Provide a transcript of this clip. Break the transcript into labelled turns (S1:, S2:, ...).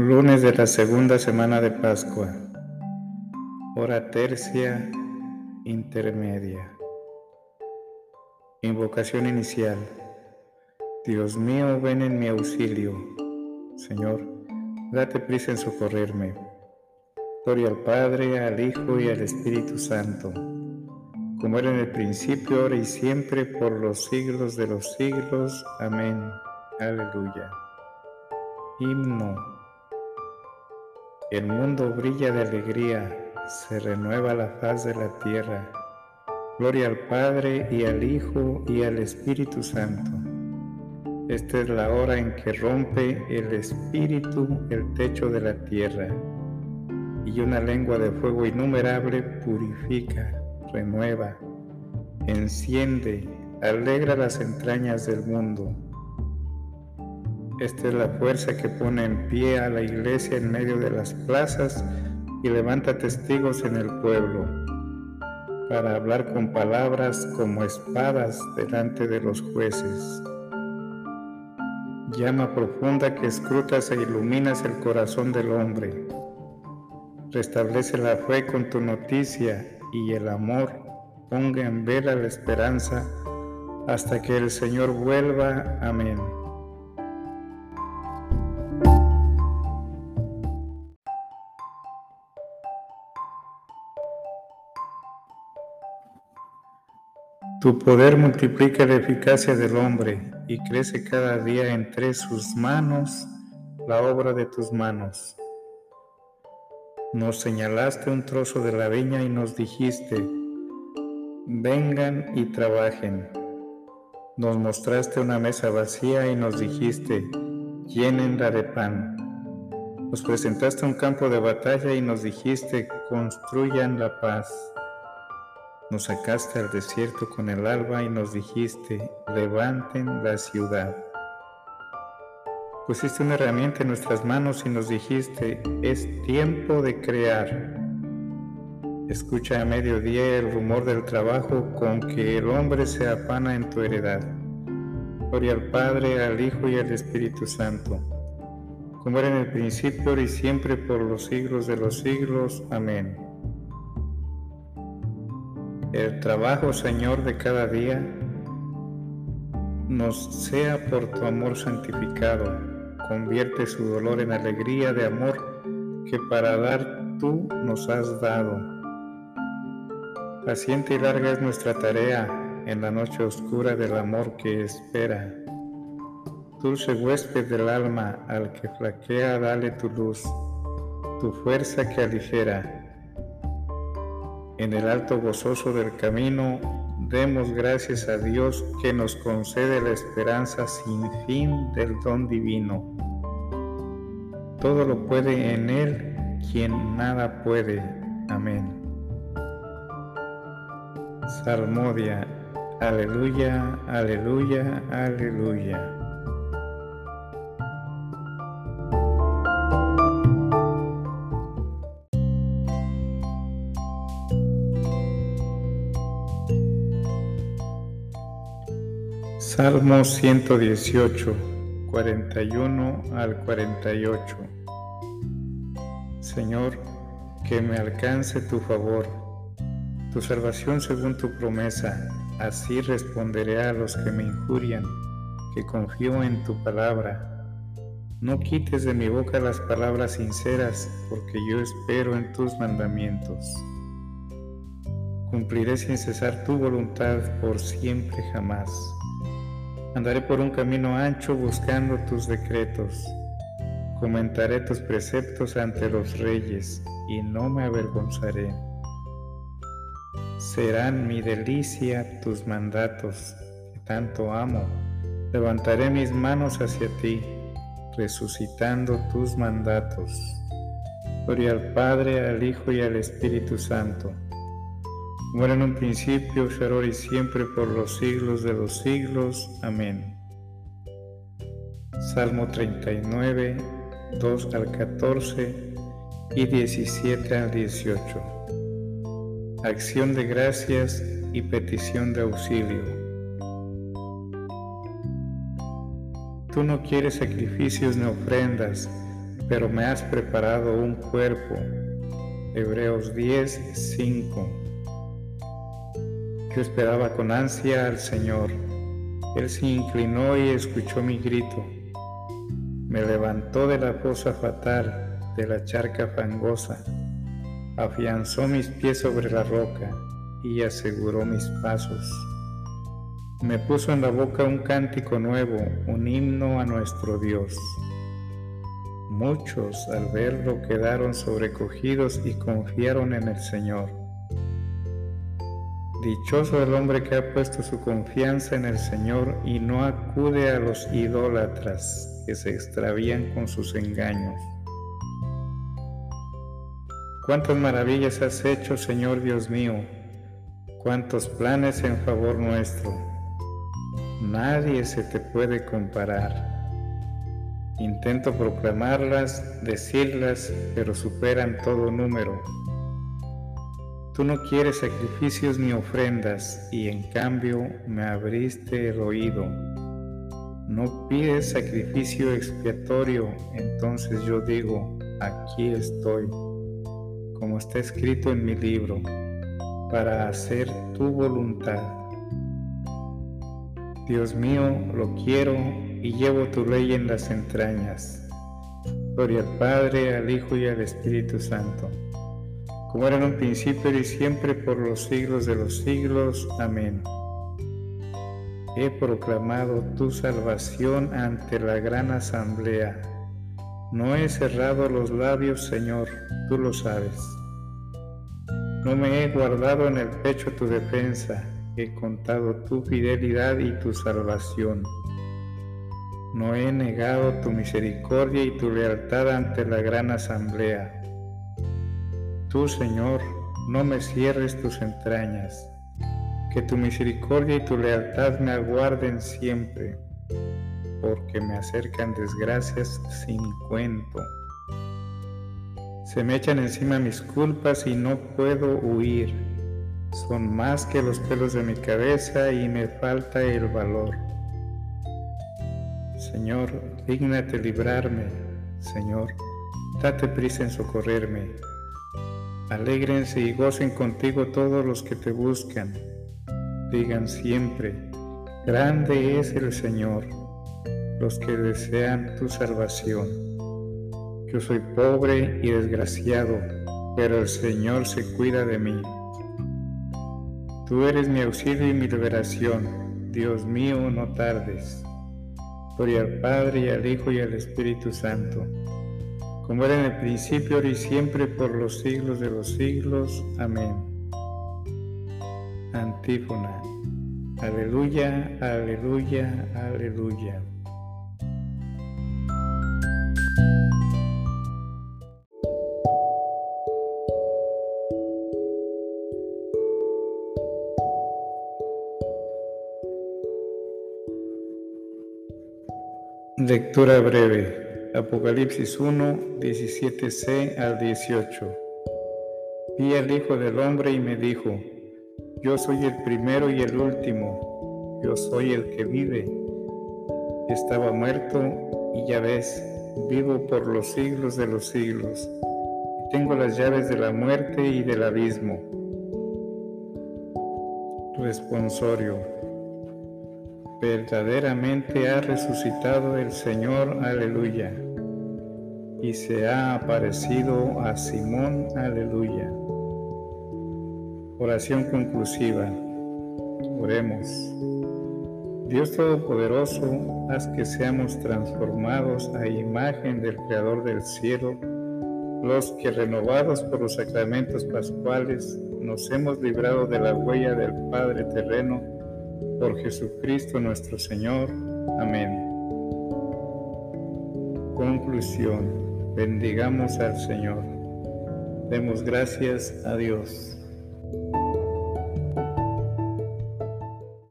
S1: Lunes de la segunda semana de Pascua. Hora tercia intermedia. Invocación inicial. Dios mío, ven en mi auxilio. Señor, date prisa en socorrerme. Gloria al Padre, al Hijo y al Espíritu Santo, como era en el principio, ahora y siempre, por los siglos de los siglos. Amén. Aleluya. Himno. El mundo brilla de alegría, se renueva la faz de la tierra. Gloria al Padre y al Hijo y al Espíritu Santo. Esta es la hora en que rompe el Espíritu el techo de la tierra y una lengua de fuego innumerable purifica, renueva, enciende, alegra las entrañas del mundo esta es la fuerza que pone en pie a la iglesia en medio de las plazas y levanta testigos en el pueblo para hablar con palabras como espadas delante de los jueces. Llama profunda que escrutas e iluminas el corazón del hombre. Restablece la fe con tu noticia y el amor ponga en vela la esperanza hasta que el Señor vuelva. Amén. Tu poder multiplica la eficacia del hombre y crece cada día entre sus manos la obra de tus manos. Nos señalaste un trozo de la viña y nos dijiste, vengan y trabajen. Nos mostraste una mesa vacía y nos dijiste, llénenla de pan. Nos presentaste un campo de batalla y nos dijiste, construyan la paz. Nos sacaste al desierto con el alba y nos dijiste, levanten la ciudad. Pusiste una herramienta en nuestras manos y nos dijiste, es tiempo de crear. Escucha a mediodía el rumor del trabajo con que el hombre se afana en tu heredad. Gloria al Padre, al Hijo y al Espíritu Santo, como era en el principio, y siempre, por los siglos de los siglos. Amén. El trabajo, Señor, de cada día nos sea por tu amor santificado. Convierte su dolor en alegría de amor que para dar tú nos has dado. Paciente y larga es nuestra tarea en la noche oscura del amor que espera. Dulce huésped del alma, al que flaquea, dale tu luz, tu fuerza que aligera en el alto gozoso del camino, demos gracias a Dios que nos concede la esperanza sin fin del don divino. Todo lo puede en Él quien nada puede. Amén. Salmodia. Aleluya, aleluya, aleluya. Salmo 118, 41 al 48. Señor, que me alcance tu favor, tu salvación según tu promesa, así responderé a los que me injurian, que confío en tu palabra. No quites de mi boca las palabras sinceras, porque yo espero en tus mandamientos. Cumpliré sin cesar tu voluntad por siempre jamás. Andaré por un camino ancho buscando tus decretos. Comentaré tus preceptos ante los reyes y no me avergonzaré. Serán mi delicia tus mandatos, que tanto amo. Levantaré mis manos hacia ti, resucitando tus mandatos. Gloria al Padre, al Hijo y al Espíritu Santo Muera en un principio, ahora y siempre, por los siglos de los siglos. Amén. Salmo 39, 2 al 14 y 17 al 18. Acción de gracias y petición de auxilio. Tú no quieres sacrificios ni ofrendas, pero me has preparado un cuerpo. Hebreos 10, 5. Yo esperaba con ansia al Señor. Él se inclinó y escuchó mi grito. Me levantó de la fosa fatal, de la charca fangosa. Afianzó mis pies sobre la roca y aseguró mis pasos. Me puso en la boca un cántico nuevo, un himno a nuestro Dios. Muchos al verlo quedaron sobrecogidos y confiaron en el Señor. Dichoso el hombre que ha puesto su confianza en el Señor y no acude a los idólatras que se extravían con sus engaños. Cuántas maravillas has hecho, Señor Dios mío, cuántos planes en favor nuestro. Nadie se te puede comparar. Intento proclamarlas, decirlas, pero superan todo número. Tú no quieres sacrificios ni ofrendas y en cambio me abriste el oído. No pides sacrificio expiatorio, entonces yo digo, aquí estoy, como está escrito en mi libro, para hacer tu voluntad. Dios mío, lo quiero y llevo tu ley en las entrañas. Gloria al Padre, al Hijo y al Espíritu Santo como era en un principio y siempre por los siglos de los siglos. Amén. He proclamado tu salvación ante la gran asamblea. No he cerrado los labios, Señor, tú lo sabes. No me he guardado en el pecho tu defensa, he contado tu fidelidad y tu salvación. No he negado tu misericordia y tu lealtad ante la gran asamblea. Tú, Señor, no me cierres tus entrañas, que tu misericordia y tu lealtad me aguarden siempre, porque me acercan desgracias sin cuento. Se me echan encima mis culpas y no puedo huir. Son más que los pelos de mi cabeza y me falta el valor. Señor, dígnate librarme. Señor, date prisa en socorrerme. Alégrense y gocen contigo todos los que te buscan. Digan siempre, grande es el Señor, los que desean tu salvación. Yo soy pobre y desgraciado, pero el Señor se cuida de mí. Tú eres mi auxilio y mi liberación. Dios mío, no tardes. Gloria al Padre y al Hijo y al Espíritu Santo como era en el principio, y siempre, por los siglos de los siglos. Amén. Antífona. Aleluya, aleluya, aleluya. Lectura breve. Apocalipsis 1, 17c al 18. Vi al Hijo del Hombre y me dijo, yo soy el primero y el último, yo soy el que vive. Estaba muerto y ya ves, vivo por los siglos de los siglos, tengo las llaves de la muerte y del abismo. Responsorio. Verdaderamente ha resucitado el Señor, aleluya, y se ha aparecido a Simón, aleluya. Oración conclusiva. Oremos. Dios Todopoderoso, haz que seamos transformados a imagen del Creador del cielo, los que renovados por los sacramentos pascuales nos hemos librado de la huella del Padre terreno, por Jesucristo nuestro Señor. Amén. Conclusión. Bendigamos al Señor. Demos gracias a Dios.